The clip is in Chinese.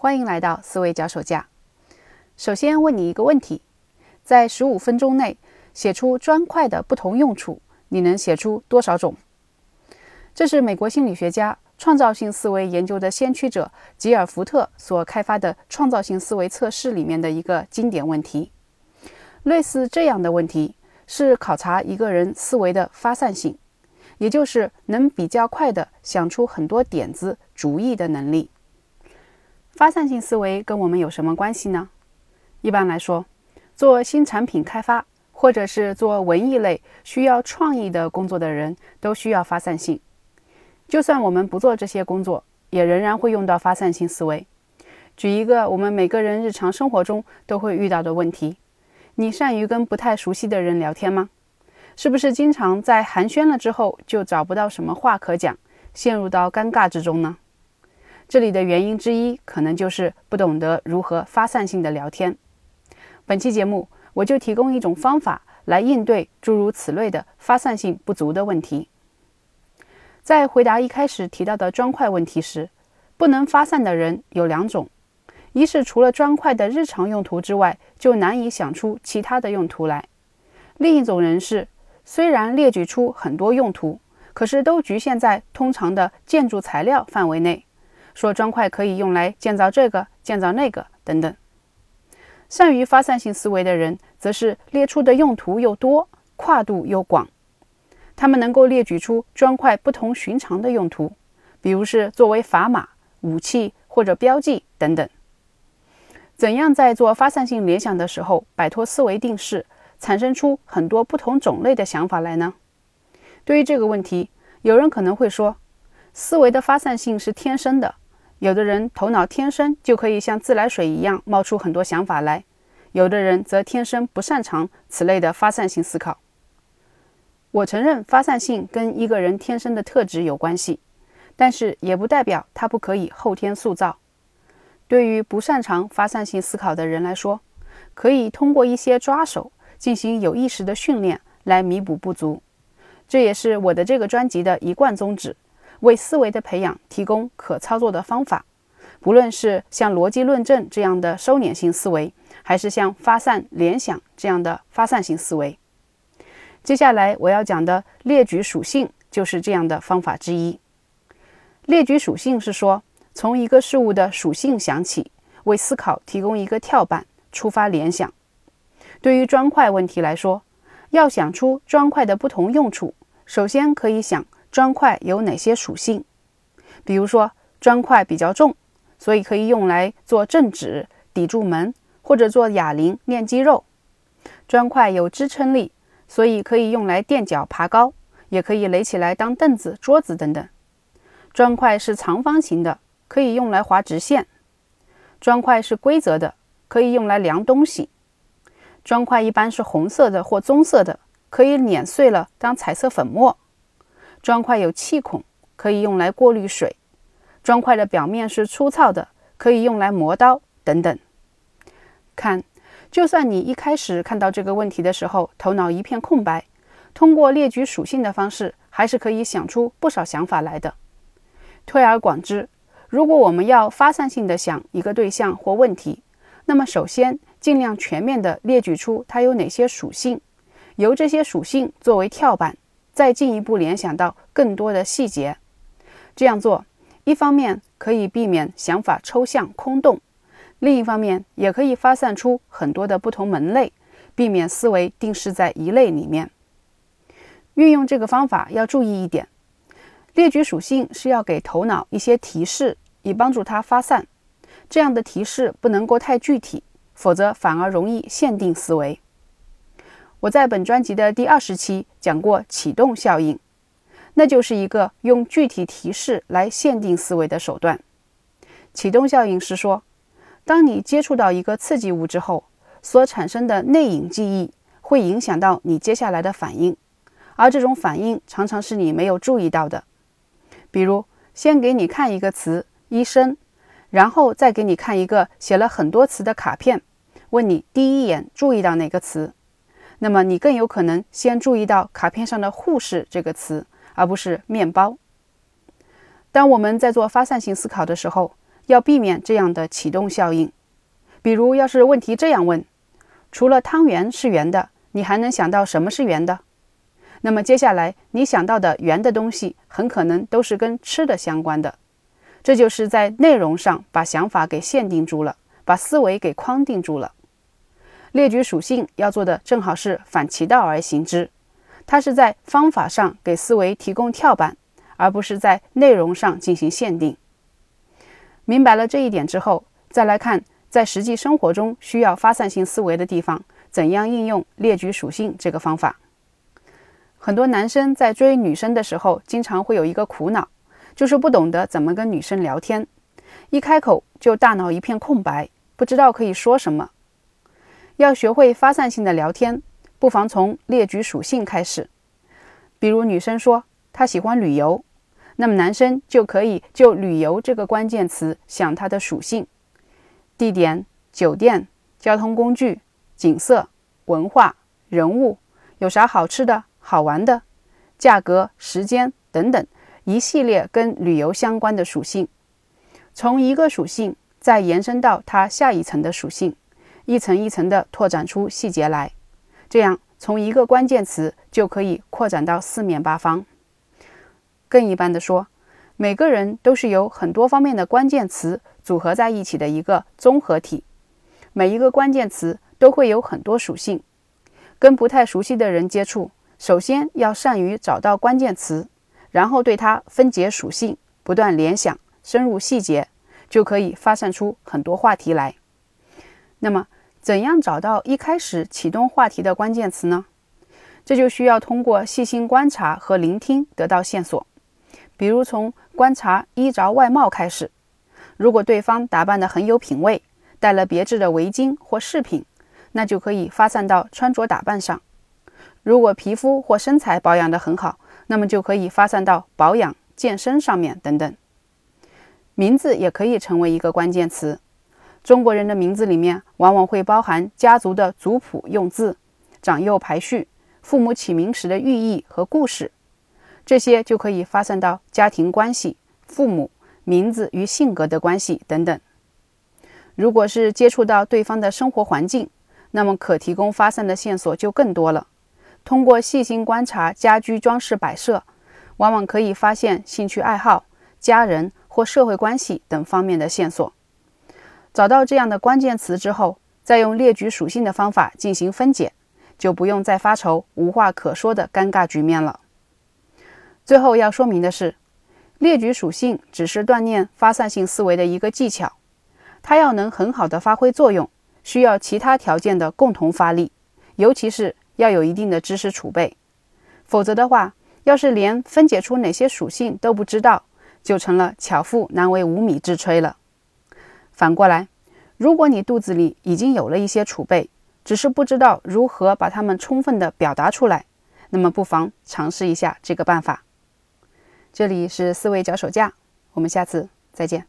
欢迎来到思维脚手架。首先问你一个问题：在十五分钟内写出砖块的不同用处，你能写出多少种？这是美国心理学家、创造性思维研究的先驱者吉尔福特所开发的创造性思维测试里面的一个经典问题。类似这样的问题是考察一个人思维的发散性。也就是能比较快的想出很多点子、主意的能力。发散性思维跟我们有什么关系呢？一般来说，做新产品开发或者是做文艺类需要创意的工作的人都需要发散性。就算我们不做这些工作，也仍然会用到发散性思维。举一个我们每个人日常生活中都会遇到的问题：你善于跟不太熟悉的人聊天吗？是不是经常在寒暄了之后就找不到什么话可讲，陷入到尴尬之中呢？这里的原因之一可能就是不懂得如何发散性的聊天。本期节目我就提供一种方法来应对诸如此类的发散性不足的问题。在回答一开始提到的砖块问题时，不能发散的人有两种：一是除了砖块的日常用途之外，就难以想出其他的用途来；另一种人是。虽然列举出很多用途，可是都局限在通常的建筑材料范围内。说砖块可以用来建造这个、建造那个等等。善于发散性思维的人，则是列出的用途又多，跨度又广。他们能够列举出砖块不同寻常的用途，比如是作为砝码、武器或者标记等等。怎样在做发散性联想的时候摆脱思维定式？产生出很多不同种类的想法来呢？对于这个问题，有人可能会说，思维的发散性是天生的，有的人头脑天生就可以像自来水一样冒出很多想法来，有的人则天生不擅长此类的发散性思考。我承认发散性跟一个人天生的特质有关系，但是也不代表他不可以后天塑造。对于不擅长发散性思考的人来说，可以通过一些抓手。进行有意识的训练来弥补不足，这也是我的这个专辑的一贯宗旨：为思维的培养提供可操作的方法。不论是像逻辑论证这样的收敛性思维，还是像发散联想这样的发散性思维。接下来我要讲的列举属性就是这样的方法之一。列举属性是说，从一个事物的属性想起，为思考提供一个跳板，触发联想。对于砖块问题来说，要想出砖块的不同用处，首先可以想砖块有哪些属性。比如说，砖块比较重，所以可以用来做正指、抵住门，或者做哑铃练肌肉。砖块有支撑力，所以可以用来垫脚爬高，也可以垒起来当凳子、桌子等等。砖块是长方形的，可以用来划直线。砖块是规则的，可以用来量东西。砖块一般是红色的或棕色的，可以碾碎了当彩色粉末。砖块有气孔，可以用来过滤水。砖块的表面是粗糙的，可以用来磨刀等等。看，就算你一开始看到这个问题的时候头脑一片空白，通过列举属性的方式，还是可以想出不少想法来的。推而广之，如果我们要发散性的想一个对象或问题，那么首先。尽量全面地列举出它有哪些属性，由这些属性作为跳板，再进一步联想到更多的细节。这样做，一方面可以避免想法抽象空洞，另一方面也可以发散出很多的不同门类，避免思维定势在一类里面。运用这个方法要注意一点：列举属性是要给头脑一些提示，以帮助它发散。这样的提示不能够太具体。否则反而容易限定思维。我在本专辑的第二十期讲过启动效应，那就是一个用具体提示来限定思维的手段。启动效应是说，当你接触到一个刺激物之后，所产生的内隐记忆会影响到你接下来的反应，而这种反应常常是你没有注意到的。比如，先给你看一个词“医生”，然后再给你看一个写了很多词的卡片。问你第一眼注意到哪个词，那么你更有可能先注意到卡片上的“护士”这个词，而不是面包。当我们在做发散性思考的时候，要避免这样的启动效应。比如，要是问题这样问：除了汤圆是圆的，你还能想到什么是圆的？那么接下来你想到的圆的东西，很可能都是跟吃的相关的。这就是在内容上把想法给限定住了，把思维给框定住了。列举属性要做的正好是反其道而行之，它是在方法上给思维提供跳板，而不是在内容上进行限定。明白了这一点之后，再来看在实际生活中需要发散性思维的地方，怎样应用列举属性这个方法。很多男生在追女生的时候，经常会有一个苦恼，就是不懂得怎么跟女生聊天，一开口就大脑一片空白，不知道可以说什么。要学会发散性的聊天，不妨从列举属性开始。比如女生说她喜欢旅游，那么男生就可以就旅游这个关键词想它的属性：地点、酒店、交通工具、景色、文化、人物，有啥好吃的。好玩的，价格、时间等等一系列跟旅游相关的属性，从一个属性再延伸到它下一层的属性，一层一层的拓展出细节来，这样从一个关键词就可以扩展到四面八方。更一般的说，每个人都是由很多方面的关键词组合在一起的一个综合体，每一个关键词都会有很多属性，跟不太熟悉的人接触。首先要善于找到关键词，然后对它分解属性，不断联想，深入细节，就可以发散出很多话题来。那么，怎样找到一开始启动话题的关键词呢？这就需要通过细心观察和聆听得到线索。比如从观察衣着外貌开始，如果对方打扮得很有品味，戴了别致的围巾或饰品，那就可以发散到穿着打扮上。如果皮肤或身材保养得很好，那么就可以发散到保养、健身上面等等。名字也可以成为一个关键词。中国人的名字里面往往会包含家族的族谱用字、长幼排序、父母起名时的寓意和故事，这些就可以发散到家庭关系、父母、名字与性格的关系等等。如果是接触到对方的生活环境，那么可提供发散的线索就更多了。通过细心观察家居装饰摆设，往往可以发现兴趣爱好、家人或社会关系等方面的线索。找到这样的关键词之后，再用列举属性的方法进行分解，就不用再发愁无话可说的尴尬局面了。最后要说明的是，列举属性只是锻炼发散性思维的一个技巧，它要能很好的发挥作用，需要其他条件的共同发力，尤其是。要有一定的知识储备，否则的话，要是连分解出哪些属性都不知道，就成了巧妇难为无米之炊了。反过来，如果你肚子里已经有了一些储备，只是不知道如何把它们充分的表达出来，那么不妨尝试一下这个办法。这里是思维脚手架，我们下次再见。